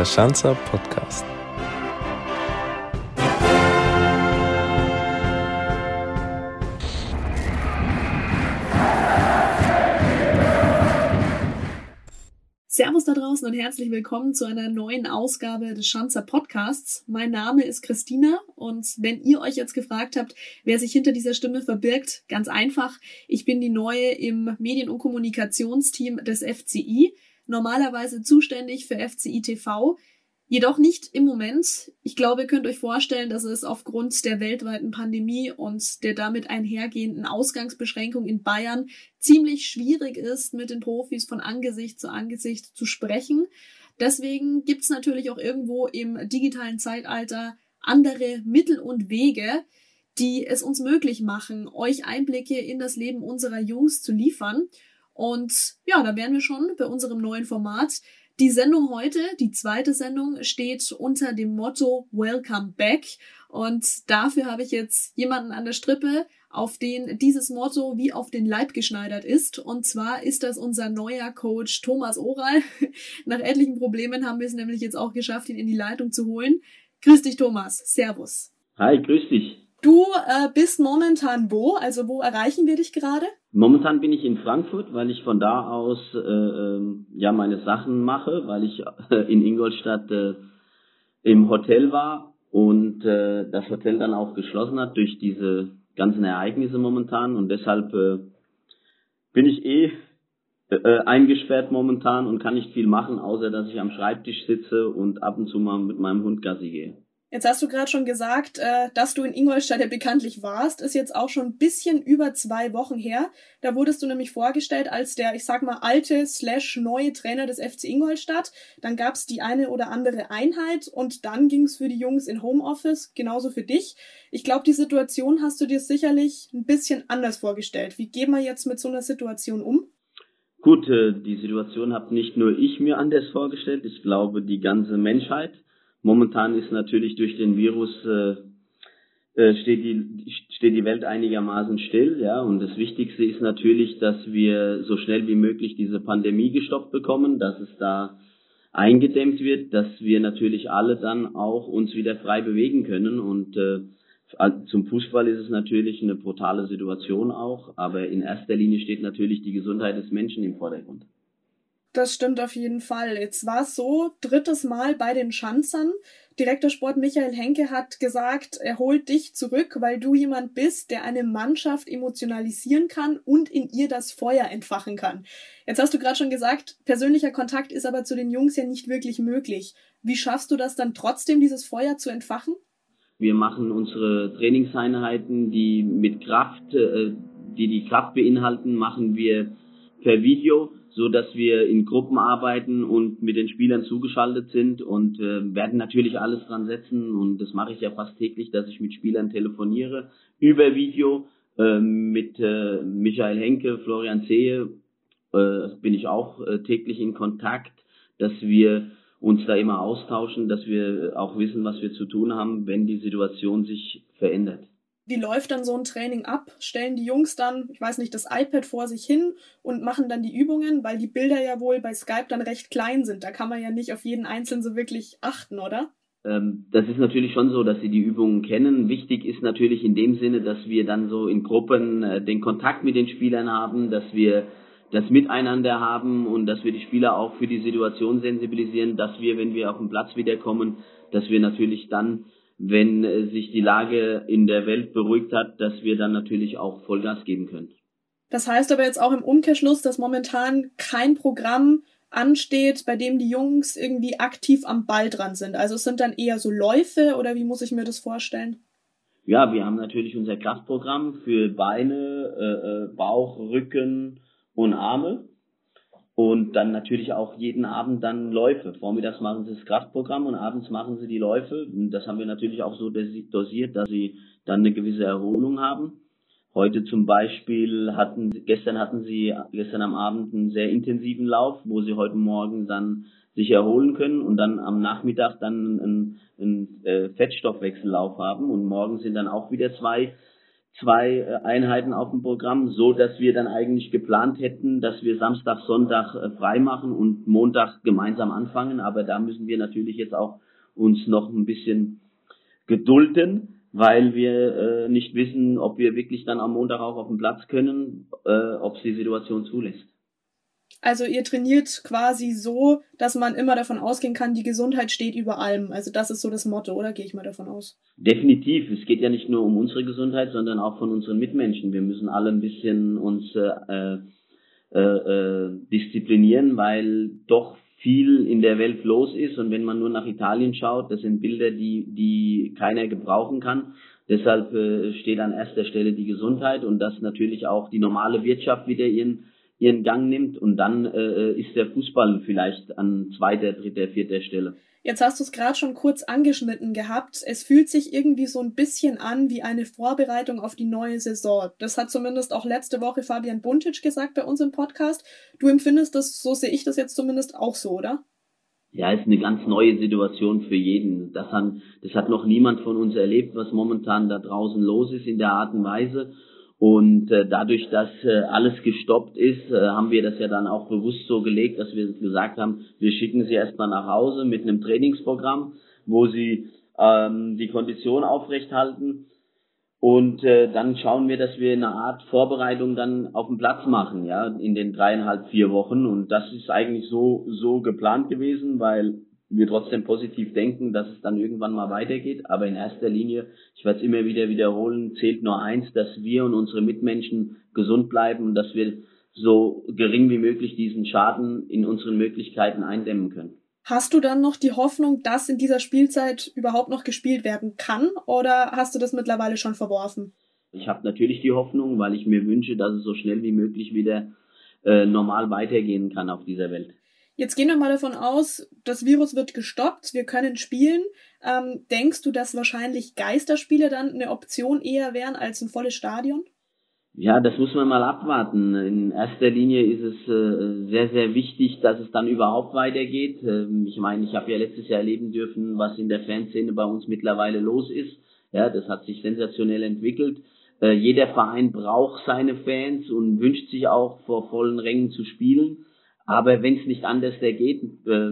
der Schanzer Podcast. Servus da draußen und herzlich willkommen zu einer neuen Ausgabe des Schanzer Podcasts. Mein Name ist Christina und wenn ihr euch jetzt gefragt habt, wer sich hinter dieser Stimme verbirgt, ganz einfach, ich bin die neue im Medien- und Kommunikationsteam des FCI, normalerweise zuständig für FCI TV, Jedoch nicht im Moment. Ich glaube, ihr könnt euch vorstellen, dass es aufgrund der weltweiten Pandemie und der damit einhergehenden Ausgangsbeschränkung in Bayern ziemlich schwierig ist, mit den Profis von Angesicht zu Angesicht zu sprechen. Deswegen gibt's natürlich auch irgendwo im digitalen Zeitalter andere Mittel und Wege, die es uns möglich machen, euch Einblicke in das Leben unserer Jungs zu liefern. Und ja, da wären wir schon bei unserem neuen Format. Die Sendung heute, die zweite Sendung, steht unter dem Motto Welcome Back. Und dafür habe ich jetzt jemanden an der Strippe, auf den dieses Motto wie auf den Leib geschneidert ist. Und zwar ist das unser neuer Coach Thomas Oral. Nach etlichen Problemen haben wir es nämlich jetzt auch geschafft, ihn in die Leitung zu holen. Grüß dich, Thomas. Servus. Hi, grüß dich. Du äh, bist momentan wo? Also wo erreichen wir dich gerade? Momentan bin ich in Frankfurt, weil ich von da aus äh, äh, ja meine Sachen mache, weil ich äh, in Ingolstadt äh, im Hotel war und äh, das Hotel dann auch geschlossen hat durch diese ganzen Ereignisse momentan und deshalb äh, bin ich eh äh, eingesperrt momentan und kann nicht viel machen, außer dass ich am Schreibtisch sitze und ab und zu mal mit meinem Hund Gassi gehe. Jetzt hast du gerade schon gesagt, äh, dass du in Ingolstadt ja bekanntlich warst, ist jetzt auch schon ein bisschen über zwei Wochen her. Da wurdest du nämlich vorgestellt als der, ich sag mal, alte slash neue Trainer des FC Ingolstadt. Dann gab's die eine oder andere Einheit und dann ging's für die Jungs in Homeoffice, genauso für dich. Ich glaube, die Situation hast du dir sicherlich ein bisschen anders vorgestellt. Wie gehen wir jetzt mit so einer Situation um? Gut, äh, die Situation habe nicht nur ich mir anders vorgestellt, ich glaube die ganze Menschheit. Momentan ist natürlich durch den Virus äh, äh, steht die steht die Welt einigermaßen still, ja. Und das Wichtigste ist natürlich, dass wir so schnell wie möglich diese Pandemie gestoppt bekommen, dass es da eingedämmt wird, dass wir natürlich alle dann auch uns wieder frei bewegen können und äh, zum Fußball ist es natürlich eine brutale Situation auch, aber in erster Linie steht natürlich die Gesundheit des Menschen im Vordergrund. Das stimmt auf jeden Fall. Jetzt war es so, drittes Mal bei den Schanzern. Direktor Sport Michael Henke hat gesagt, er holt dich zurück, weil du jemand bist, der eine Mannschaft emotionalisieren kann und in ihr das Feuer entfachen kann. Jetzt hast du gerade schon gesagt, persönlicher Kontakt ist aber zu den Jungs ja nicht wirklich möglich. Wie schaffst du das dann trotzdem, dieses Feuer zu entfachen? Wir machen unsere Trainingseinheiten, die mit Kraft, äh, die die Kraft beinhalten, machen wir per Video so dass wir in Gruppen arbeiten und mit den Spielern zugeschaltet sind und äh, werden natürlich alles dran setzen und das mache ich ja fast täglich, dass ich mit Spielern telefoniere über Video äh, mit äh, Michael Henke, Florian Zehe äh, bin ich auch äh, täglich in Kontakt, dass wir uns da immer austauschen, dass wir auch wissen, was wir zu tun haben, wenn die Situation sich verändert. Wie läuft dann so ein Training ab? Stellen die Jungs dann, ich weiß nicht, das iPad vor sich hin und machen dann die Übungen, weil die Bilder ja wohl bei Skype dann recht klein sind. Da kann man ja nicht auf jeden Einzelnen so wirklich achten, oder? Ähm, das ist natürlich schon so, dass sie die Übungen kennen. Wichtig ist natürlich in dem Sinne, dass wir dann so in Gruppen äh, den Kontakt mit den Spielern haben, dass wir das Miteinander haben und dass wir die Spieler auch für die Situation sensibilisieren, dass wir, wenn wir auf den Platz wiederkommen, dass wir natürlich dann wenn äh, sich die Lage in der Welt beruhigt hat, dass wir dann natürlich auch Vollgas geben können. Das heißt aber jetzt auch im Umkehrschluss, dass momentan kein Programm ansteht, bei dem die Jungs irgendwie aktiv am Ball dran sind. Also es sind dann eher so Läufe oder wie muss ich mir das vorstellen? Ja, wir haben natürlich unser Kraftprogramm für Beine, äh, äh Bauch, Rücken und Arme und dann natürlich auch jeden Abend dann Läufe. Vormittags machen sie das Kraftprogramm und abends machen sie die Läufe. Und das haben wir natürlich auch so dosiert, dass sie dann eine gewisse Erholung haben. Heute zum Beispiel hatten, gestern hatten sie, gestern am Abend einen sehr intensiven Lauf, wo sie heute Morgen dann sich erholen können und dann am Nachmittag dann einen, einen äh, Fettstoffwechsellauf haben und morgen sind dann auch wieder zwei zwei äh, Einheiten auf dem Programm, so dass wir dann eigentlich geplant hätten, dass wir Samstag, Sonntag äh, frei machen und Montag gemeinsam anfangen. Aber da müssen wir natürlich jetzt auch uns noch ein bisschen gedulden, weil wir äh, nicht wissen, ob wir wirklich dann am Montag auch auf dem Platz können, äh, ob es die Situation zulässt. Also ihr trainiert quasi so, dass man immer davon ausgehen kann, die Gesundheit steht über allem. Also das ist so das Motto, oder gehe ich mal davon aus? Definitiv. Es geht ja nicht nur um unsere Gesundheit, sondern auch von unseren Mitmenschen. Wir müssen alle ein bisschen uns äh, äh, äh, disziplinieren, weil doch viel in der Welt los ist und wenn man nur nach Italien schaut, das sind Bilder, die, die keiner gebrauchen kann. Deshalb äh, steht an erster Stelle die Gesundheit und dass natürlich auch die normale Wirtschaft wieder ihren ihren Gang nimmt und dann äh, ist der Fußball vielleicht an zweiter, dritter, vierter Stelle. Jetzt hast du es gerade schon kurz angeschnitten gehabt. Es fühlt sich irgendwie so ein bisschen an wie eine Vorbereitung auf die neue Saison. Das hat zumindest auch letzte Woche Fabian Buntic gesagt bei uns im Podcast. Du empfindest das, so sehe ich das jetzt zumindest auch so, oder? Ja, ist eine ganz neue Situation für jeden. Das hat, das hat noch niemand von uns erlebt, was momentan da draußen los ist in der Art und Weise. Und äh, dadurch, dass äh, alles gestoppt ist, äh, haben wir das ja dann auch bewusst so gelegt, dass wir gesagt haben, wir schicken sie erstmal nach Hause mit einem Trainingsprogramm, wo sie ähm, die Kondition aufrechthalten. Und äh, dann schauen wir, dass wir eine Art Vorbereitung dann auf dem Platz machen, ja, in den dreieinhalb, vier Wochen. Und das ist eigentlich so, so geplant gewesen, weil wir trotzdem positiv denken, dass es dann irgendwann mal weitergeht. Aber in erster Linie, ich werde es immer wieder wiederholen, zählt nur eins, dass wir und unsere Mitmenschen gesund bleiben und dass wir so gering wie möglich diesen Schaden in unseren Möglichkeiten eindämmen können. Hast du dann noch die Hoffnung, dass in dieser Spielzeit überhaupt noch gespielt werden kann oder hast du das mittlerweile schon verworfen? Ich habe natürlich die Hoffnung, weil ich mir wünsche, dass es so schnell wie möglich wieder äh, normal weitergehen kann auf dieser Welt. Jetzt gehen wir mal davon aus, das Virus wird gestoppt, wir können spielen. Ähm, denkst du, dass wahrscheinlich Geisterspiele dann eine Option eher wären als ein volles Stadion? Ja, das muss man mal abwarten. In erster Linie ist es äh, sehr, sehr wichtig, dass es dann überhaupt weitergeht. Ähm, ich meine, ich habe ja letztes Jahr erleben dürfen, was in der Fanszene bei uns mittlerweile los ist. Ja, das hat sich sensationell entwickelt. Äh, jeder Verein braucht seine Fans und wünscht sich auch vor vollen Rängen zu spielen. Aber wenn es nicht anders geht, äh,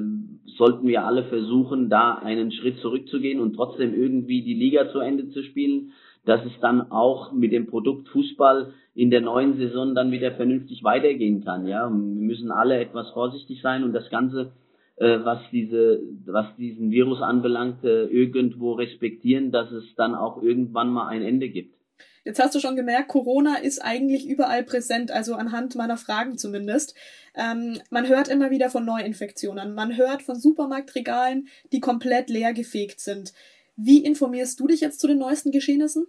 sollten wir alle versuchen, da einen Schritt zurückzugehen und trotzdem irgendwie die Liga zu Ende zu spielen, dass es dann auch mit dem Produkt Fußball in der neuen Saison dann wieder vernünftig weitergehen kann. Ja, wir müssen alle etwas vorsichtig sein und das Ganze, äh, was diese, was diesen Virus anbelangt, äh, irgendwo respektieren, dass es dann auch irgendwann mal ein Ende gibt. Jetzt hast du schon gemerkt, Corona ist eigentlich überall präsent, also anhand meiner Fragen zumindest. Ähm, man hört immer wieder von Neuinfektionen. Man hört von Supermarktregalen, die komplett leer gefegt sind. Wie informierst du dich jetzt zu den neuesten Geschehnissen?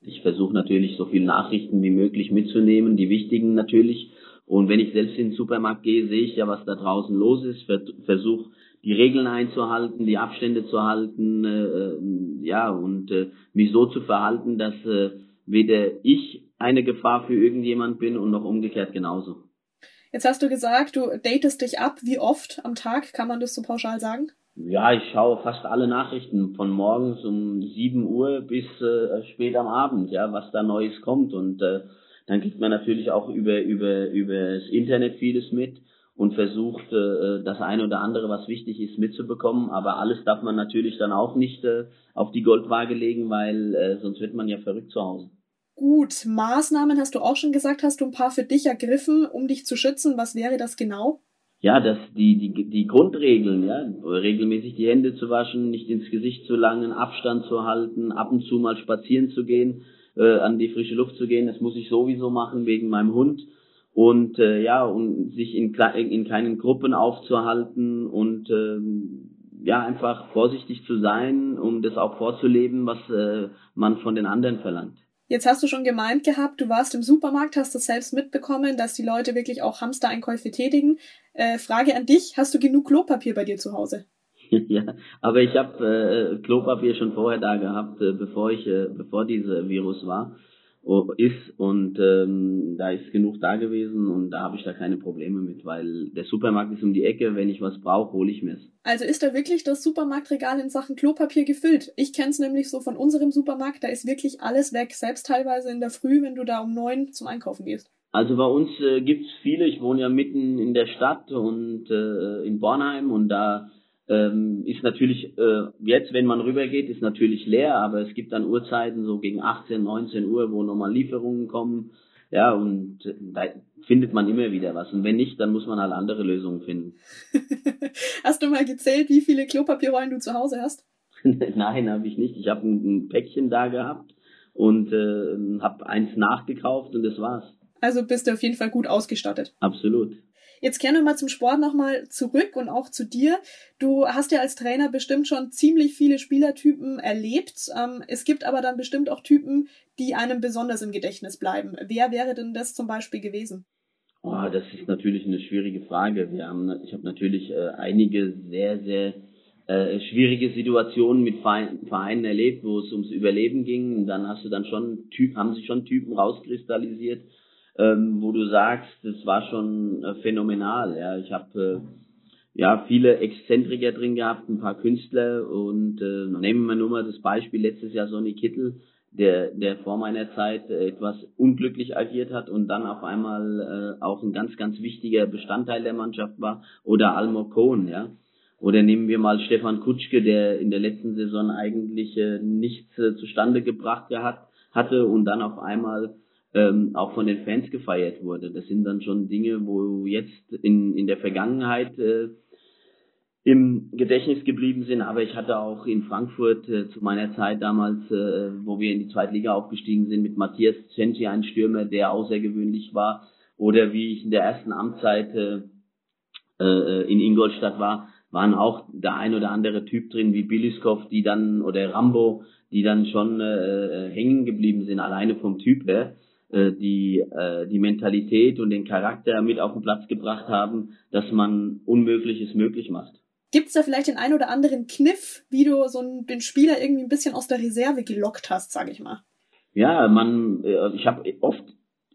Ich versuche natürlich so viele Nachrichten wie möglich mitzunehmen, die wichtigen natürlich. Und wenn ich selbst in den Supermarkt gehe, sehe ich ja, was da draußen los ist, versuche die Regeln einzuhalten, die Abstände zu halten, äh, äh, ja, und äh, mich so zu verhalten, dass äh, weder ich eine Gefahr für irgendjemand bin und noch umgekehrt genauso. Jetzt hast du gesagt, du datest dich ab. Wie oft am Tag kann man das so pauschal sagen? Ja, ich schaue fast alle Nachrichten von morgens um 7 Uhr bis äh, spät am Abend, ja, was da Neues kommt. Und äh, dann kriegt man natürlich auch über, über, über das Internet vieles mit und versucht, äh, das eine oder andere, was wichtig ist, mitzubekommen. Aber alles darf man natürlich dann auch nicht äh, auf die Goldwaage legen, weil äh, sonst wird man ja verrückt zu Hause. Gut, Maßnahmen hast du auch schon gesagt, hast du ein paar für dich ergriffen, um dich zu schützen. Was wäre das genau? Ja, das die die die Grundregeln, ja, regelmäßig die Hände zu waschen, nicht ins Gesicht zu langen, Abstand zu halten, ab und zu mal spazieren zu gehen, äh, an die frische Luft zu gehen. Das muss ich sowieso machen wegen meinem Hund und äh, ja und sich in in kleinen Gruppen aufzuhalten und ähm, ja einfach vorsichtig zu sein, um das auch vorzuleben, was äh, man von den anderen verlangt. Jetzt hast du schon gemeint gehabt, du warst im Supermarkt, hast das selbst mitbekommen, dass die Leute wirklich auch Hamstereinkäufe tätigen. Äh, Frage an dich, hast du genug Klopapier bei dir zu Hause? ja, aber ich habe äh, Klopapier schon vorher da gehabt, äh, bevor ich, äh, bevor dieser Virus war. Ist und ähm, da ist genug da gewesen und da habe ich da keine Probleme mit, weil der Supermarkt ist um die Ecke, wenn ich was brauche, hole ich mir's. Also ist da wirklich das Supermarktregal in Sachen Klopapier gefüllt? Ich kenn's nämlich so von unserem Supermarkt, da ist wirklich alles weg, selbst teilweise in der Früh, wenn du da um neun zum Einkaufen gehst. Also bei uns äh, gibt's viele, ich wohne ja mitten in der Stadt und äh, in Bornheim und da ähm, ist natürlich äh, jetzt, wenn man rübergeht, ist natürlich leer, aber es gibt dann Uhrzeiten so gegen 18, 19 Uhr, wo nochmal Lieferungen kommen. Ja, und äh, da findet man immer wieder was. Und wenn nicht, dann muss man halt andere Lösungen finden. hast du mal gezählt, wie viele Klopapierrollen du zu Hause hast? Nein, habe ich nicht. Ich habe ein, ein, Päckchen da gehabt und äh, habe eins nachgekauft und das war's. Also bist du auf jeden Fall gut ausgestattet. Absolut. Jetzt kehren wir mal zum Sport nochmal zurück und auch zu dir. Du hast ja als Trainer bestimmt schon ziemlich viele Spielertypen erlebt. Ähm, es gibt aber dann bestimmt auch Typen, die einem besonders im Gedächtnis bleiben. Wer wäre denn das zum Beispiel gewesen? Oh, das ist natürlich eine schwierige Frage. Wir haben, ich habe natürlich äh, einige sehr, sehr äh, schwierige Situationen mit Vereinen erlebt, wo es ums Überleben ging. dann hast du dann schon Typ, haben sich schon Typen rauskristallisiert, ähm, wo du sagst, das war schon äh, phänomenal. Ja, ich habe äh, ja viele Exzentriker drin gehabt, ein paar Künstler und äh, nehmen wir nur mal das Beispiel letztes Jahr Sonny Kittel, der der vor meiner Zeit äh, etwas unglücklich agiert hat und dann auf einmal äh, auch ein ganz ganz wichtiger Bestandteil der Mannschaft war oder Almo Cohn, ja. Oder nehmen wir mal Stefan Kutschke, der in der letzten Saison eigentlich äh, nichts äh, zustande gebracht gehabt hatte und dann auf einmal ähm, auch von den Fans gefeiert wurde. Das sind dann schon Dinge, wo jetzt in, in der Vergangenheit äh, im Gedächtnis geblieben sind. Aber ich hatte auch in Frankfurt äh, zu meiner Zeit damals, äh, wo wir in die zweite Liga aufgestiegen sind, mit Matthias Cenci einen Stürmer, der außergewöhnlich war. Oder wie ich in der ersten Amtszeit äh, äh, in Ingolstadt war, waren auch der ein oder andere Typ drin, wie Biliskov, die dann, oder Rambo, die dann schon äh, äh hängen geblieben sind, alleine vom Typ her. Äh, die, äh, die Mentalität und den Charakter mit auf den Platz gebracht haben, dass man Unmögliches möglich macht. Gibt es da vielleicht den ein oder anderen Kniff, wie du so einen, den Spieler irgendwie ein bisschen aus der Reserve gelockt hast, sage ich mal? Ja, man, äh, ich habe oft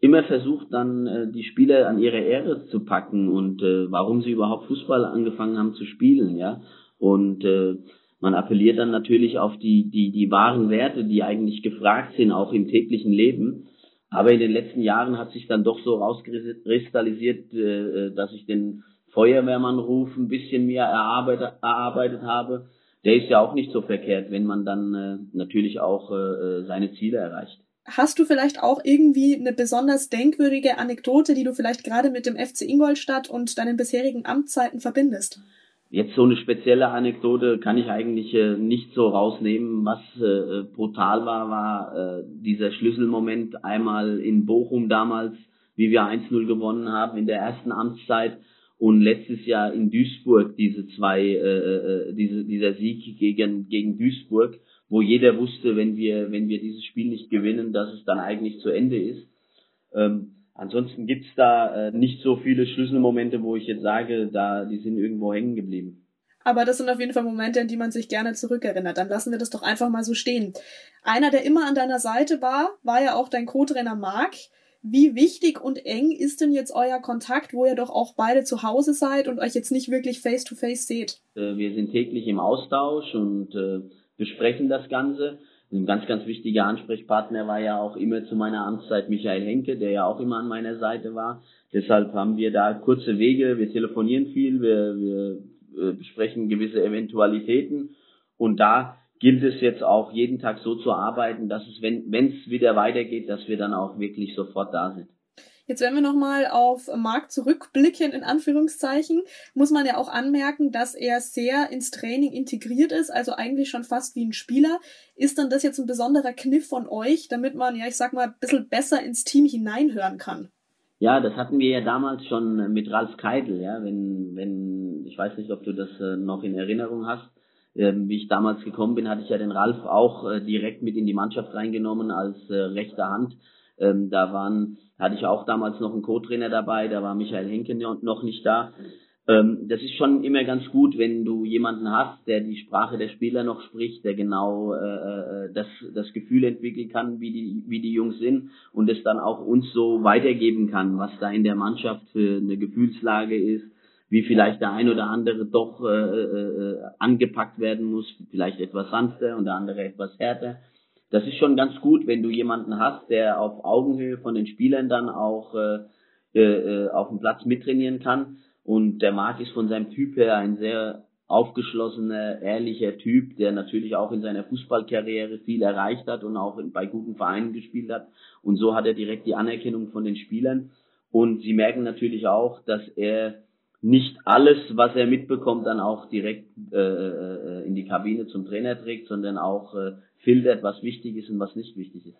immer versucht, dann die Spieler an ihre Ehre zu packen und äh, warum sie überhaupt Fußball angefangen haben zu spielen, ja. Und äh, man appelliert dann natürlich auf die, die, die wahren Werte, die eigentlich gefragt sind, auch im täglichen Leben. Aber in den letzten Jahren hat sich dann doch so rauskristallisiert, äh, äh, dass ich den Feuerwehrmannruf ein bisschen mehr erarbeitet, erarbeitet habe. Der ist ja auch nicht so verkehrt, wenn man dann äh, natürlich auch seine Ziele erreicht. Hast du vielleicht auch irgendwie eine besonders denkwürdige Anekdote, die du vielleicht gerade mit dem FC Ingolstadt und deinen bisherigen Amtszeiten verbindest? Jetzt so eine spezielle Anekdote kann ich eigentlich äh, nicht so rausnehmen. Was äh, brutal war, war äh, dieser Schlüsselmoment einmal in Bochum damals, wie wir 1-0 gewonnen haben in der ersten Amtszeit und letztes Jahr in Duisburg diese zwei, äh, äh, diese, dieser Sieg gegen, gegen Duisburg, wo jeder wusste, wenn wir, wenn wir dieses Spiel nicht gewinnen, dass es dann eigentlich zu Ende ist. Ähm, Ansonsten gibt's da äh, nicht so viele Schlüsselmomente, wo ich jetzt sage, da die sind irgendwo hängen geblieben. Aber das sind auf jeden Fall Momente, an die man sich gerne zurückerinnert. Dann lassen wir das doch einfach mal so stehen. Einer, der immer an deiner Seite war, war ja auch dein Co-Trainer Marc. Wie wichtig und eng ist denn jetzt euer Kontakt, wo ihr doch auch beide zu Hause seid und euch jetzt nicht wirklich face-to-face -face seht? Äh, wir sind täglich im Austausch und äh, besprechen das Ganze. Ein ganz, ganz wichtiger Ansprechpartner war ja auch immer zu meiner Amtszeit Michael Henke, der ja auch immer an meiner Seite war. Deshalb haben wir da kurze Wege, wir telefonieren viel, wir, wir äh, besprechen gewisse Eventualitäten und da gilt es jetzt auch jeden Tag so zu arbeiten, dass es, wenn es wieder weitergeht, dass wir dann auch wirklich sofort da sind. Jetzt, wenn wir nochmal auf Marc zurückblicken, in Anführungszeichen, muss man ja auch anmerken, dass er sehr ins Training integriert ist, also eigentlich schon fast wie ein Spieler. Ist dann das jetzt ein besonderer Kniff von euch, damit man, ja, ich sag mal, ein bisschen besser ins Team hineinhören kann? Ja, das hatten wir ja damals schon mit Ralf Keidel, ja, wenn, wenn, ich weiß nicht, ob du das äh, noch in Erinnerung hast, ähm, wie ich damals gekommen bin, hatte ich ja den Ralf auch äh, direkt mit in die Mannschaft reingenommen als äh, rechte Hand ähm, da waren, hatte ich auch damals noch einen Co-Trainer dabei, da war Michael Henke noch nicht da. Ähm, das ist schon immer ganz gut, wenn du jemanden hast, der die Sprache der Spieler noch spricht, der genau äh, äh, das, das Gefühl entwickeln kann, wie die, wie die Jungs sind und es dann auch uns so weitergeben kann, was da in der Mannschaft für eine Gefühlslage ist, wie vielleicht der ein oder andere doch äh, äh, äh angepackt werden muss, vielleicht etwas sanfter und der andere etwas härter. Das ist schon ganz gut, wenn du jemanden hast, der auf Augenhöhe von den Spielern dann auch äh, äh, äh auf dem Platz mittrainieren kann und der Marc ist von seinem Typ her ein sehr aufgeschlossener, ehrlicher Typ, der natürlich auch in seiner Fußballkarriere viel erreicht hat und auch bei guten Vereinen gespielt hat. Und so hat er direkt die Anerkennung von den Spielern. Und sie merken natürlich auch, dass er nicht alles, was er mitbekommt, dann auch direkt äh, äh in die Kabine zum Trainer trägt, sondern auch äh, filtert, was wichtig ist und was nicht wichtig ist.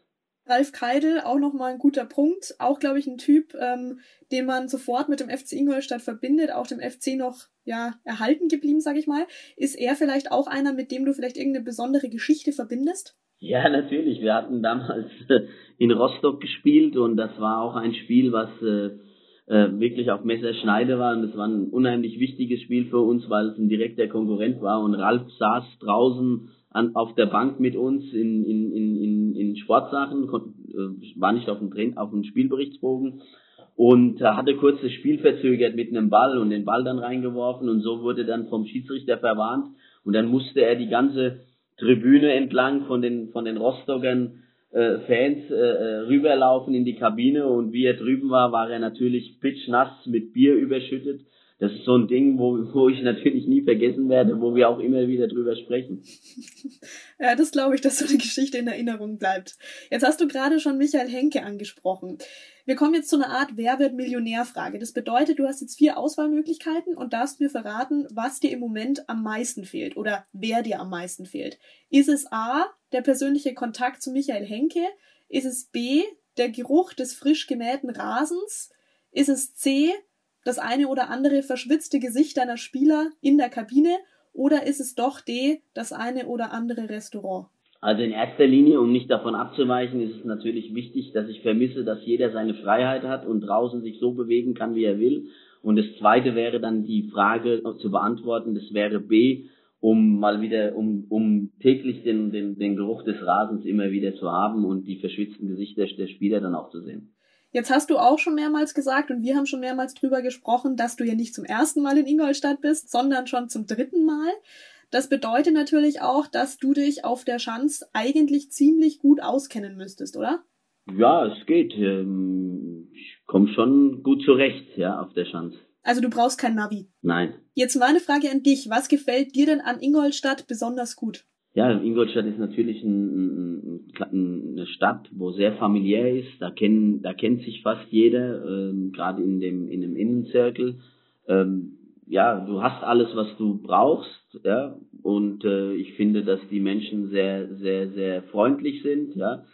Ralf Keidel, auch nochmal ein guter Punkt. Auch, glaube ich, ein Typ, ähm, den man sofort mit dem FC Ingolstadt verbindet, auch dem FC noch ja erhalten geblieben, sage ich mal. Ist er vielleicht auch einer, mit dem du vielleicht irgendeine besondere Geschichte verbindest? Ja, natürlich. Wir hatten damals äh, in Rostock gespielt und das war auch ein Spiel, was äh, äh, wirklich auf Messerschneide war. Und es war ein unheimlich wichtiges Spiel für uns, weil es ein direkter Konkurrent war. Und Ralf saß draußen an, auf der Bank mit uns in, in, in, in Sportsachen, äh, war nicht auf dem, Train, auf dem Spielberichtsbogen. Und hatte kurz das Spiel verzögert mit einem Ball und den Ball dann reingeworfen. Und so wurde dann vom Schiedsrichter verwarnt. Und dann musste er die ganze Tribüne entlang von den von den Rostockern äh, Fans äh, äh, rüberlaufen in die Kabine. Und wie er drüben war, war er natürlich pitchnass mit Bier überschüttet das ist so ein Ding, wo, wo ich natürlich nie vergessen werde, wo wir auch immer wieder drüber sprechen. ja, das glaube ich, dass so eine Geschichte in Erinnerung bleibt. Jetzt hast du gerade schon Michael Henke angesprochen. Wir kommen jetzt zu einer Art Wer wird Millionär-Frage. Das bedeutet, du hast jetzt vier Auswahlmöglichkeiten und darfst mir verraten, was dir im Moment am meisten fehlt oder wer dir am meisten fehlt. Ist es A, der persönliche Kontakt zu Michael Henke? Ist es B, der Geruch des frisch gemähten Rasens? Ist es C, das eine oder andere verschwitzte Gesicht deiner Spieler in der Kabine oder ist es doch D, das eine oder andere Restaurant? Also in erster Linie, um nicht davon abzuweichen, ist es natürlich wichtig, dass ich vermisse, dass jeder seine Freiheit hat und draußen sich so bewegen kann, wie er will. Und das zweite wäre dann die Frage zu beantworten, das wäre B, um mal wieder, um, um täglich den, den, den Geruch des Rasens immer wieder zu haben und die verschwitzten Gesichter der Spieler dann auch zu sehen. Jetzt hast du auch schon mehrmals gesagt und wir haben schon mehrmals drüber gesprochen, dass du ja nicht zum ersten Mal in Ingolstadt bist, sondern schon zum dritten Mal. Das bedeutet natürlich auch, dass du dich auf der Schanz eigentlich ziemlich gut auskennen müsstest, oder? Ja, es geht. Ähm, ich komme schon gut zurecht, ja, auf der Schanz. Also du brauchst kein Navi. Nein. Jetzt meine Frage an dich. Was gefällt dir denn an Ingolstadt besonders gut? Ja, Ingolstadt ist natürlich ein, ein, eine Stadt, wo sehr familiär ist. Da kennen, da kennt sich fast jeder, ähm, gerade in dem in dem Innenzirkel. Ähm, ja, du hast alles, was du brauchst, ja. Und äh, ich finde, dass die Menschen sehr, sehr, sehr freundlich sind, ja.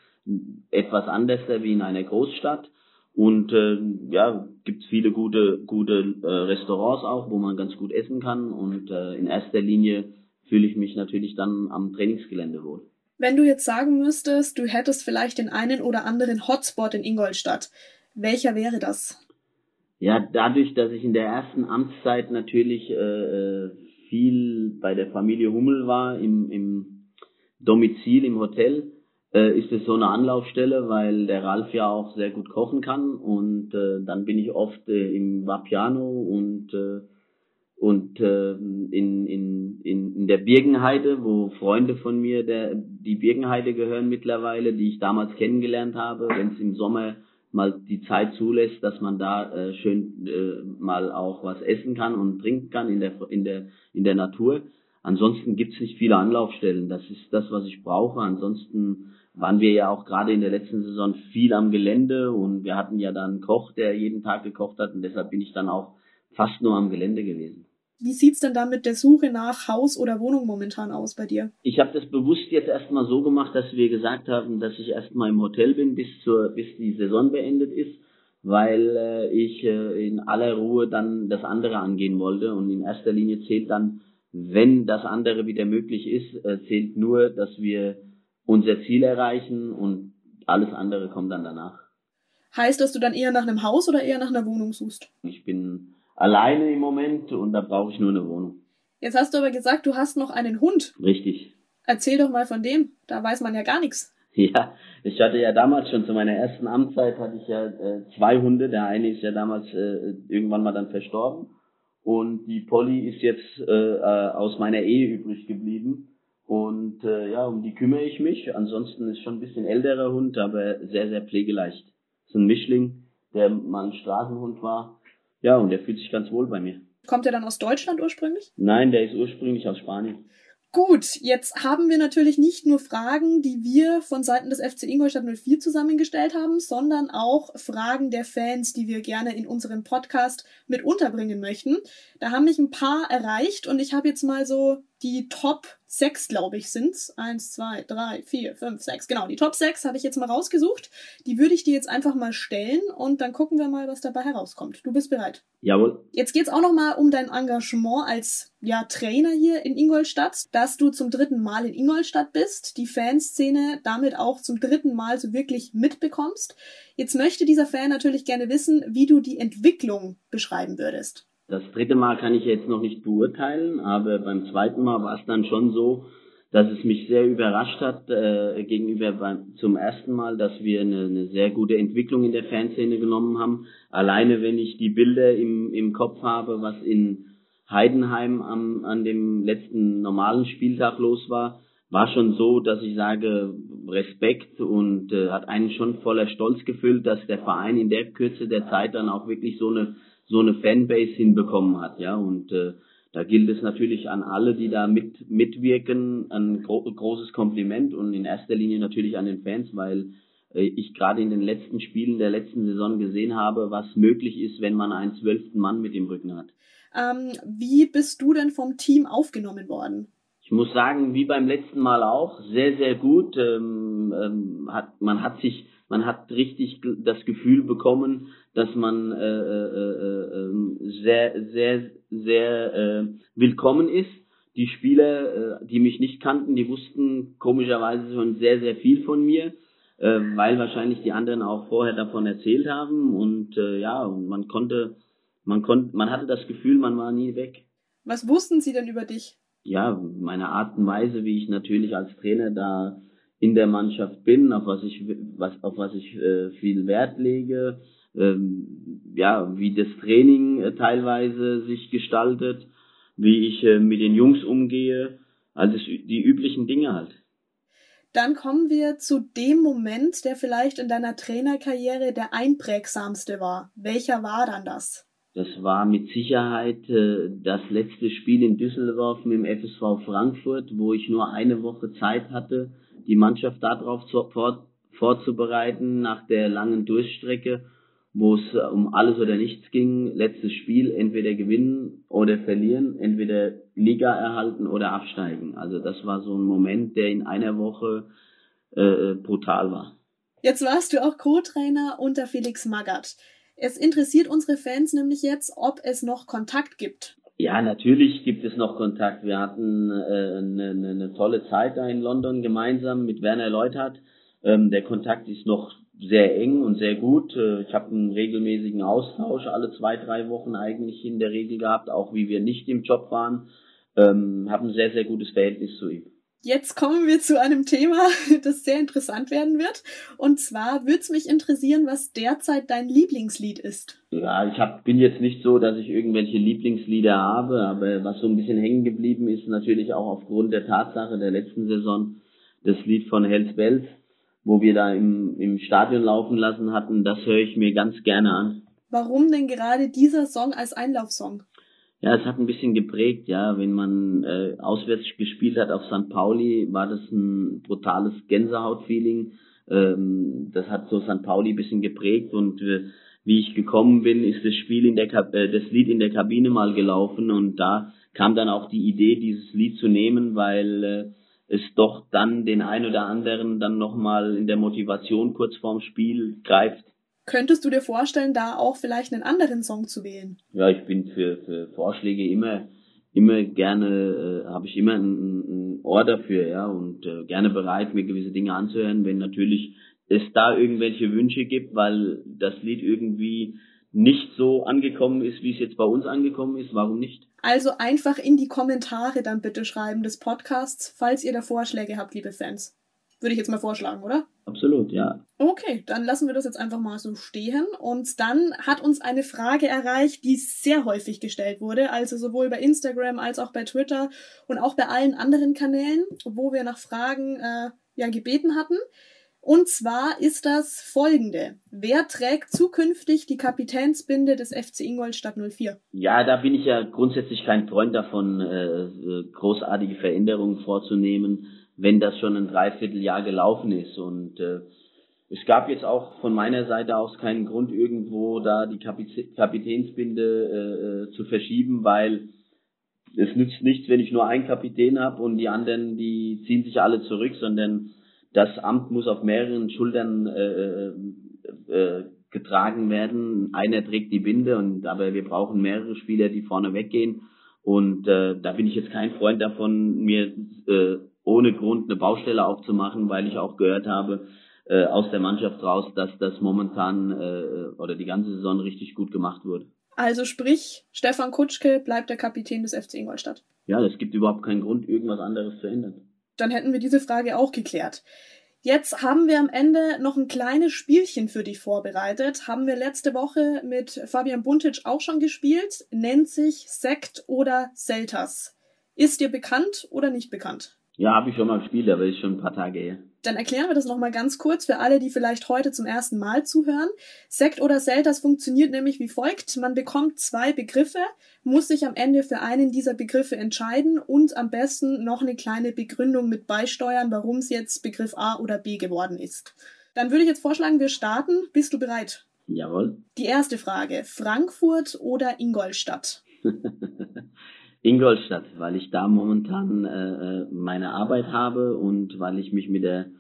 Etwas anders wie in einer Großstadt. Und äh, ja, gibt's viele gute, gute äh, Restaurants auch, wo man ganz gut essen kann. Und äh, in erster Linie fühle ich mich natürlich dann am Trainingsgelände wohl. Wenn du jetzt sagen müsstest, du hättest vielleicht den einen oder anderen Hotspot in Ingolstadt, welcher wäre das? Ja, dadurch, dass ich in der ersten Amtszeit natürlich äh, äh viel bei der Familie Hummel war, im, im Domizil, im Hotel, äh, ist es so eine Anlaufstelle, weil der Ralf ja auch sehr gut kochen kann und äh, dann bin ich oft äh, im Vapiano und äh, und äh, in, in, in, in der Birkenheide, wo Freunde von mir der, die Birkenheide gehören mittlerweile, die ich damals kennengelernt habe, wenn es im Sommer mal die Zeit zulässt, dass man da äh, schön äh, mal auch was essen kann und trinken kann in der in der in der Natur. Ansonsten gibt's nicht viele Anlaufstellen. Das ist das, was ich brauche. Ansonsten waren wir ja auch gerade in der letzten Saison viel am Gelände und wir hatten ja dann einen Koch, der jeden Tag gekocht hat und deshalb bin ich dann auch fast nur am Gelände gewesen. Wie sieht's denn da mit der Suche nach Haus oder Wohnung momentan aus bei dir? Ich habe das bewusst jetzt erstmal so gemacht, dass wir gesagt haben, dass ich erstmal im Hotel bin, bis zur bis die Saison beendet ist, weil äh, ich äh, in aller Ruhe dann das andere angehen wollte und in erster Linie zählt dann, wenn das andere wieder möglich ist, äh, zählt nur, dass wir unser Ziel erreichen und alles andere kommt dann danach. Heißt, dass du dann eher nach einem Haus oder eher nach einer Wohnung suchst? Ich bin alleine im Moment und da brauche ich nur eine Wohnung. Jetzt hast du aber gesagt, du hast noch einen Hund. Richtig. Erzähl doch mal von dem. Da weiß man ja gar nichts. Ja, ich hatte ja damals schon zu meiner ersten Amtszeit hatte ich ja äh, zwei Hunde. Der eine ist ja damals äh, irgendwann mal dann verstorben und die Polly ist jetzt äh, äh, aus meiner Ehe übrig geblieben. Und äh, ja, um die kümmere ich mich. Ansonsten ist schon ein bisschen älterer Hund, aber sehr, sehr pflegeleicht. Ist ein Mischling, der mal ein Straßenhund war. Ja, und der fühlt sich ganz wohl bei mir. Kommt er dann aus Deutschland ursprünglich? Nein, der ist ursprünglich aus Spanien. Gut, jetzt haben wir natürlich nicht nur Fragen, die wir von Seiten des FC Ingolstadt 04 zusammengestellt haben, sondern auch Fragen der Fans, die wir gerne in unserem Podcast mit unterbringen möchten. Da haben mich ein paar erreicht und ich habe jetzt mal so die Top sechs, glaube ich, sind's. Eins, zwei, drei, vier, fünf, sechs. Genau, die Top sechs habe ich jetzt mal rausgesucht. Die würde ich dir jetzt einfach mal stellen und dann gucken wir mal, was dabei herauskommt. Du bist bereit? Jawohl. Jetzt geht's auch noch mal um dein Engagement als ja, Trainer hier in Ingolstadt, dass du zum dritten Mal in Ingolstadt bist, die Fanszene damit auch zum dritten Mal so wirklich mitbekommst. Jetzt möchte dieser Fan natürlich gerne wissen, wie du die Entwicklung beschreiben würdest. Das dritte Mal kann ich jetzt noch nicht beurteilen, aber beim zweiten Mal war es dann schon so, dass es mich sehr überrascht hat äh, gegenüber beim, zum ersten Mal, dass wir eine, eine sehr gute Entwicklung in der Fanszene genommen haben. Alleine wenn ich die Bilder im, im Kopf habe, was in Heidenheim am, an dem letzten normalen Spieltag los war, war schon so, dass ich sage, Respekt und äh, hat einen schon voller Stolz gefüllt, dass der Verein in der Kürze der Zeit dann auch wirklich so eine so eine Fanbase hinbekommen hat, ja. Und äh, da gilt es natürlich an alle, die da mit mitwirken, ein gro großes Kompliment und in erster Linie natürlich an den Fans, weil äh, ich gerade in den letzten Spielen der letzten Saison gesehen habe, was möglich ist, wenn man einen zwölften Mann mit im Rücken hat. Ähm, wie bist du denn vom Team aufgenommen worden? Ich muss sagen, wie beim letzten Mal auch, sehr, sehr gut. Ähm, ähm, hat, man hat sich man hat richtig das Gefühl bekommen, dass man äh, äh, äh, ähm, sehr, sehr, sehr äh, willkommen ist. Die Spieler, äh, die mich nicht kannten, die wussten komischerweise schon sehr, sehr viel von mir, äh, weil wahrscheinlich die anderen auch vorher davon erzählt haben. Und äh, ja, man konnte, man konnte, man hatte das Gefühl, man war nie weg. Was wussten sie denn über dich? Ja, meine Art und Weise, wie ich natürlich als Trainer da in der Mannschaft bin, auf was ich was auf was ich äh, viel Wert lege, ähm, ja, wie das Training äh, teilweise sich gestaltet, wie ich äh, mit den Jungs umgehe, also die üblichen Dinge halt. Dann kommen wir zu dem Moment, der vielleicht in deiner Trainerkarriere der einprägsamste war. Welcher war dann das? Das war mit Sicherheit äh, das letzte Spiel in Düsseldorf mit dem FSV Frankfurt, wo ich nur eine Woche Zeit hatte, die Mannschaft darauf zu, vor, vorzubereiten nach der langen Durchstrecke, wo es äh, um alles oder nichts ging. Letztes Spiel, entweder gewinnen oder verlieren, entweder Liga erhalten oder absteigen. Also das war so ein Moment, der in einer Woche äh, brutal war. Jetzt warst du auch Co-Trainer unter Felix Magath. Es interessiert unsere Fans nämlich jetzt, ob es noch Kontakt gibt. Ja, natürlich gibt es noch Kontakt. Wir hatten äh, eine, eine tolle Zeit da in London gemeinsam mit Werner Leuthardt. Ähm, der Kontakt ist noch sehr eng und sehr gut. Äh, ich habe einen regelmäßigen Austausch alle zwei, drei Wochen eigentlich in der Regel gehabt, auch wie wir nicht im Job waren. Ähm, habe ein sehr, sehr gutes Verhältnis zu ihm. Jetzt kommen wir zu einem Thema, das sehr interessant werden wird. Und zwar würde es mich interessieren, was derzeit dein Lieblingslied ist. Ja, ich hab, bin jetzt nicht so, dass ich irgendwelche Lieblingslieder habe, aber was so ein bisschen hängen geblieben ist, natürlich auch aufgrund der Tatsache der letzten Saison, das Lied von Hells Bells, wo wir da im, im Stadion laufen lassen hatten, das höre ich mir ganz gerne an. Warum denn gerade dieser Song als Einlaufsong? Ja, es hat ein bisschen geprägt, ja. Wenn man äh, auswärts gespielt hat auf St. Pauli, war das ein brutales Gänsehaut-Feeling. Ähm, das hat so St. Pauli ein bisschen geprägt und äh, wie ich gekommen bin, ist das Spiel in der Kab äh, das Lied in der Kabine mal gelaufen und da kam dann auch die Idee, dieses Lied zu nehmen, weil äh, es doch dann den ein oder anderen dann nochmal in der Motivation kurz vorm Spiel greift. Könntest du dir vorstellen, da auch vielleicht einen anderen Song zu wählen? Ja, ich bin für, für Vorschläge immer immer gerne, äh, habe ich immer ein, ein Ohr dafür, ja, und äh, gerne bereit, mir gewisse Dinge anzuhören, wenn natürlich es da irgendwelche Wünsche gibt, weil das Lied irgendwie nicht so angekommen ist, wie es jetzt bei uns angekommen ist, warum nicht? Also einfach in die Kommentare dann bitte schreiben des Podcasts, falls ihr da Vorschläge habt, liebe Fans. Würde ich jetzt mal vorschlagen, oder? Absolut, ja. Okay, dann lassen wir das jetzt einfach mal so stehen. Und dann hat uns eine Frage erreicht, die sehr häufig gestellt wurde, also sowohl bei Instagram als auch bei Twitter und auch bei allen anderen Kanälen, wo wir nach Fragen äh, ja gebeten hatten. Und zwar ist das folgende. Wer trägt zukünftig die Kapitänsbinde des FC Ingolstadt 04? Ja, da bin ich ja grundsätzlich kein Freund davon, äh, äh großartige Veränderungen vorzunehmen wenn das schon ein Dreivierteljahr gelaufen ist. Und äh, es gab jetzt auch von meiner Seite aus keinen Grund, irgendwo da die Kapitänsbinde äh, äh, zu verschieben, weil es nützt nichts, wenn ich nur einen Kapitän habe und die anderen, die ziehen sich alle zurück, sondern das Amt muss auf mehreren Schultern äh, äh, getragen werden. Einer trägt die Binde und aber wir brauchen mehrere Spieler, die vorne weggehen. Und äh, da bin ich jetzt kein Freund davon, mir äh, ohne Grund eine Baustelle aufzumachen, weil ich auch gehört habe äh, aus der Mannschaft raus, dass das momentan äh, oder die ganze Saison richtig gut gemacht wurde. Also sprich, Stefan Kutschke bleibt der Kapitän des FC Ingolstadt. Ja, es gibt überhaupt keinen Grund, irgendwas anderes zu ändern. Dann hätten wir diese Frage auch geklärt. Jetzt haben wir am Ende noch ein kleines Spielchen für dich vorbereitet. Haben wir letzte Woche mit Fabian Buntic auch schon gespielt. Nennt sich Sekt oder Seltas. Ist dir bekannt oder nicht bekannt? Ja, habe ich schon mal gespielt, aber ist schon ein paar Tage her. Dann erklären wir das nochmal ganz kurz für alle, die vielleicht heute zum ersten Mal zuhören. Sekt oder Selters funktioniert nämlich wie folgt. Man bekommt zwei Begriffe, muss sich am Ende für einen dieser Begriffe entscheiden und am besten noch eine kleine Begründung mit beisteuern, warum es jetzt Begriff A oder B geworden ist. Dann würde ich jetzt vorschlagen, wir starten. Bist du bereit? Jawohl. Die erste Frage. Frankfurt oder Ingolstadt? Ingolstadt, weil ich da momentan äh, meine Arbeit habe und weil ich mich mit der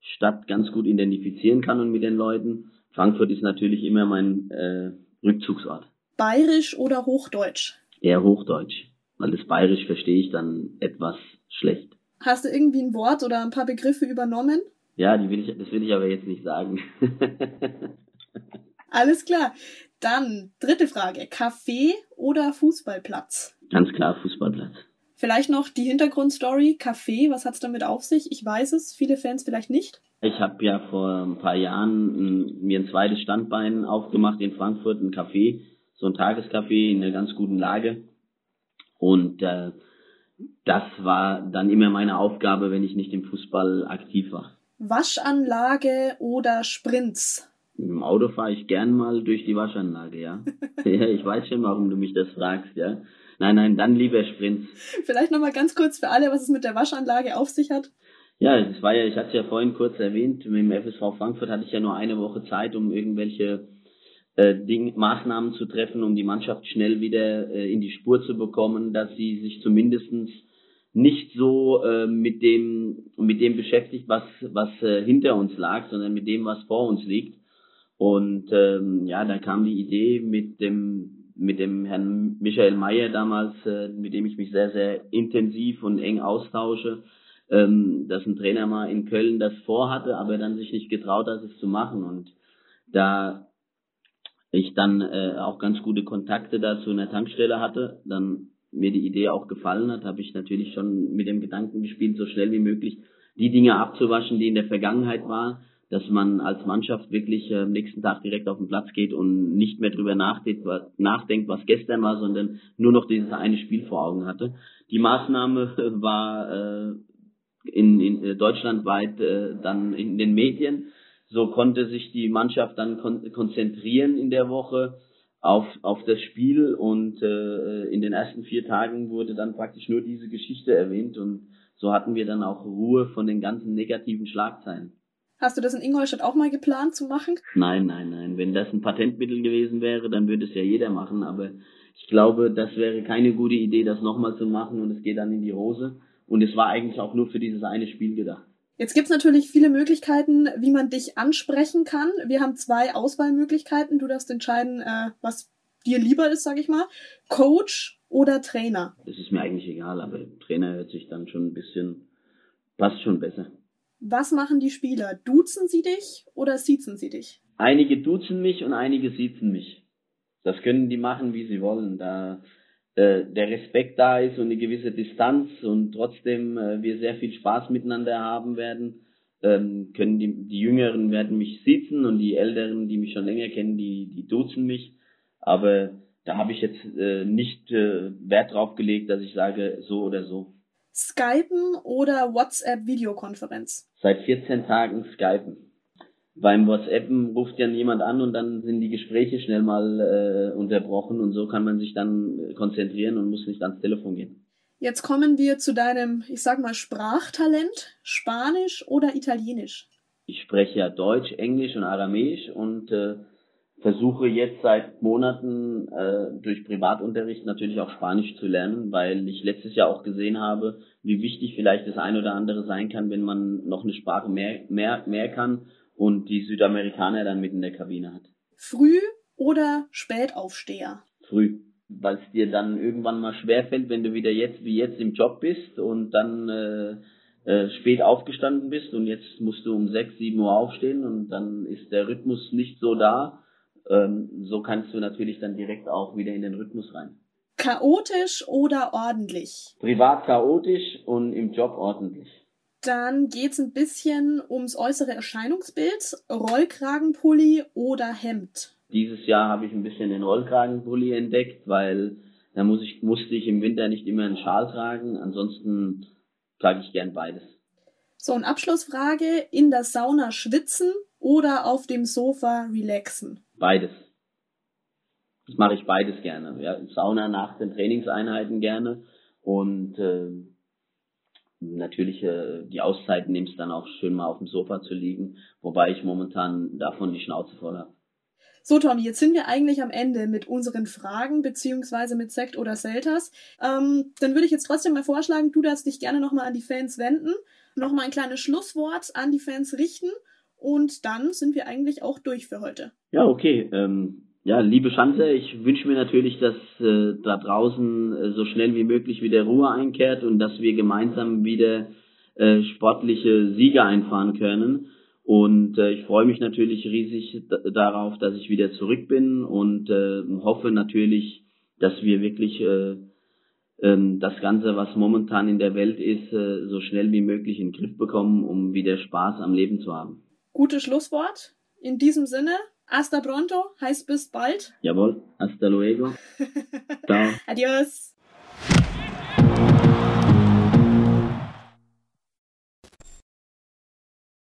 Stadt ganz gut identifizieren kann und mit den Leuten. Frankfurt ist natürlich immer mein äh, Rückzugsort. Bayerisch oder Hochdeutsch? Eher Hochdeutsch, weil das Bayerisch verstehe ich dann etwas schlecht. Hast du irgendwie ein Wort oder ein paar Begriffe übernommen? Ja, die will ich, das will ich aber jetzt nicht sagen. Alles klar. Dann dritte Frage. Café oder Fußballplatz? Ganz klar Fußballplatz. Vielleicht noch die Hintergrundstory, Café, was hat's damit auf sich? Ich weiß es, viele Fans vielleicht nicht. Ich habe ja vor ein paar Jahren mir ein zweites Standbein aufgemacht in Frankfurt, ein Café, so ein Tagescafé in einer ganz guten Lage. Und äh, das war dann immer meine Aufgabe, wenn ich nicht im Fußball aktiv war. Waschanlage oder Sprints? Dem Auto fahre ich gern mal durch die Waschanlage, ja. ja. Ich weiß schon, warum du mich das fragst, ja. Nein, nein, dann lieber Sprints. Vielleicht nochmal ganz kurz für alle, was es mit der Waschanlage auf sich hat. Ja, es war ja, ich hatte es ja vorhin kurz erwähnt, mit dem FSV Frankfurt hatte ich ja nur eine Woche Zeit, um irgendwelche äh, Ding, Maßnahmen zu treffen, um die Mannschaft schnell wieder äh, in die Spur zu bekommen, dass sie sich zumindestens nicht so äh, mit dem mit dem beschäftigt, was was äh, hinter uns lag, sondern mit dem, was vor uns liegt. Und ähm, ja, da kam die Idee mit dem mit dem Herrn Michael Mayer damals, äh, mit dem ich mich sehr, sehr intensiv und eng austausche, ähm, dass ein Trainer mal in Köln das vorhatte, aber dann sich nicht getraut hat, es zu machen. Und da ich dann äh, auch ganz gute Kontakte da zu einer Tankstelle hatte, dann mir die Idee auch gefallen hat, habe ich natürlich schon mit dem Gedanken gespielt, so schnell wie möglich die Dinge abzuwaschen, die in der Vergangenheit waren dass man als Mannschaft wirklich äh, am nächsten Tag direkt auf den Platz geht und nicht mehr drüber nachdenkt, was, gestern war, sondern nur noch dieses eine Spiel vor Augen hatte. Die Maßnahme war äh, in, in äh, deutschlandweit äh, dann in den Medien. So konnte sich die Mannschaft dann kon konzentrieren in der Woche auf, auf das Spiel und äh, in den ersten vier Tagen wurde dann praktisch nur diese Geschichte erwähnt und so hatten wir dann auch Ruhe von den ganzen negativen Schlagzeilen. Hast du das in Ingolstadt auch mal geplant zu machen? Nein, nein, nein. Wenn das ein Patentmittel gewesen wäre, dann würde es ja jeder machen. Aber ich glaube, das wäre keine gute Idee, das nochmal zu machen und es geht dann in die Hose. Und es war eigentlich auch nur für dieses eine Spiel gedacht. Jetzt gibt's natürlich viele Möglichkeiten, wie man dich ansprechen kann. Wir haben zwei Auswahlmöglichkeiten. Du darfst entscheiden, äh, was dir lieber ist, sag ich mal. Coach oder Trainer? Das ist mir eigentlich egal, aber Trainer hört sich dann schon ein bisschen, passt schon besser. Was machen die Spieler? Duzen sie dich oder siezen sie dich? Einige duzen mich und einige siezen mich. Das können die machen, wie sie wollen. Da äh, der Respekt da ist und eine gewisse Distanz und trotzdem äh, wir sehr viel Spaß miteinander haben werden, ähm, können die, die Jüngeren werden mich sitzen und die Älteren, die mich schon länger kennen, die, die duzen mich. Aber da habe ich jetzt äh, nicht äh, Wert drauf gelegt, dass ich sage so oder so. Skypen oder WhatsApp-Videokonferenz? Seit 14 Tagen Skypen. Beim WhatsAppen ruft ja jemand an und dann sind die Gespräche schnell mal äh, unterbrochen und so kann man sich dann konzentrieren und muss nicht ans Telefon gehen. Jetzt kommen wir zu deinem, ich sag mal, Sprachtalent, Spanisch oder Italienisch? Ich spreche ja Deutsch, Englisch und Aramäisch und äh, versuche jetzt seit Monaten äh, durch Privatunterricht natürlich auch Spanisch zu lernen, weil ich letztes Jahr auch gesehen habe, wie wichtig vielleicht das ein oder andere sein kann, wenn man noch eine Sprache mehr, mehr, mehr kann und die Südamerikaner dann mit in der Kabine hat. Früh oder Spätaufsteher? Früh, weil es dir dann irgendwann mal schwerfällt, wenn du wieder jetzt wie jetzt im Job bist und dann äh, äh, spät aufgestanden bist und jetzt musst du um 6, 7 Uhr aufstehen und dann ist der Rhythmus nicht so da ähm, so kannst du natürlich dann direkt auch wieder in den Rhythmus rein. Chaotisch oder ordentlich? Privat chaotisch und im Job ordentlich. Dann geht's ein bisschen ums äußere Erscheinungsbild. Rollkragenpulli oder Hemd? Dieses Jahr habe ich ein bisschen den Rollkragenpulli entdeckt, weil da muss ich, musste ich im Winter nicht immer einen Schal tragen. Ansonsten trage ich gern beides. So, und Abschlussfrage. In der Sauna schwitzen oder auf dem Sofa relaxen? Beides. Das mache ich beides gerne. Ja, Sauna nach den Trainingseinheiten gerne und äh, natürlich äh, die Auszeiten nimmst dann auch schön mal auf dem Sofa zu liegen, wobei ich momentan davon die Schnauze voll habe. So, Tommy, jetzt sind wir eigentlich am Ende mit unseren Fragen, beziehungsweise mit Sekt oder Selters. Ähm, dann würde ich jetzt trotzdem mal vorschlagen, du darfst dich gerne nochmal an die Fans wenden, nochmal ein kleines Schlusswort an die Fans richten und dann sind wir eigentlich auch durch für heute. Ja, okay. Ähm, ja, liebe Schanze, ich wünsche mir natürlich, dass äh, da draußen äh, so schnell wie möglich wieder Ruhe einkehrt und dass wir gemeinsam wieder äh, sportliche Siege einfahren können. Und äh, ich freue mich natürlich riesig darauf, dass ich wieder zurück bin und äh, hoffe natürlich, dass wir wirklich äh, äh, das Ganze, was momentan in der Welt ist, äh, so schnell wie möglich in den Griff bekommen, um wieder Spaß am Leben zu haben gutes Schlusswort. In diesem Sinne, hasta pronto, heißt bis bald. Jawohl, hasta luego. Ciao. Adios.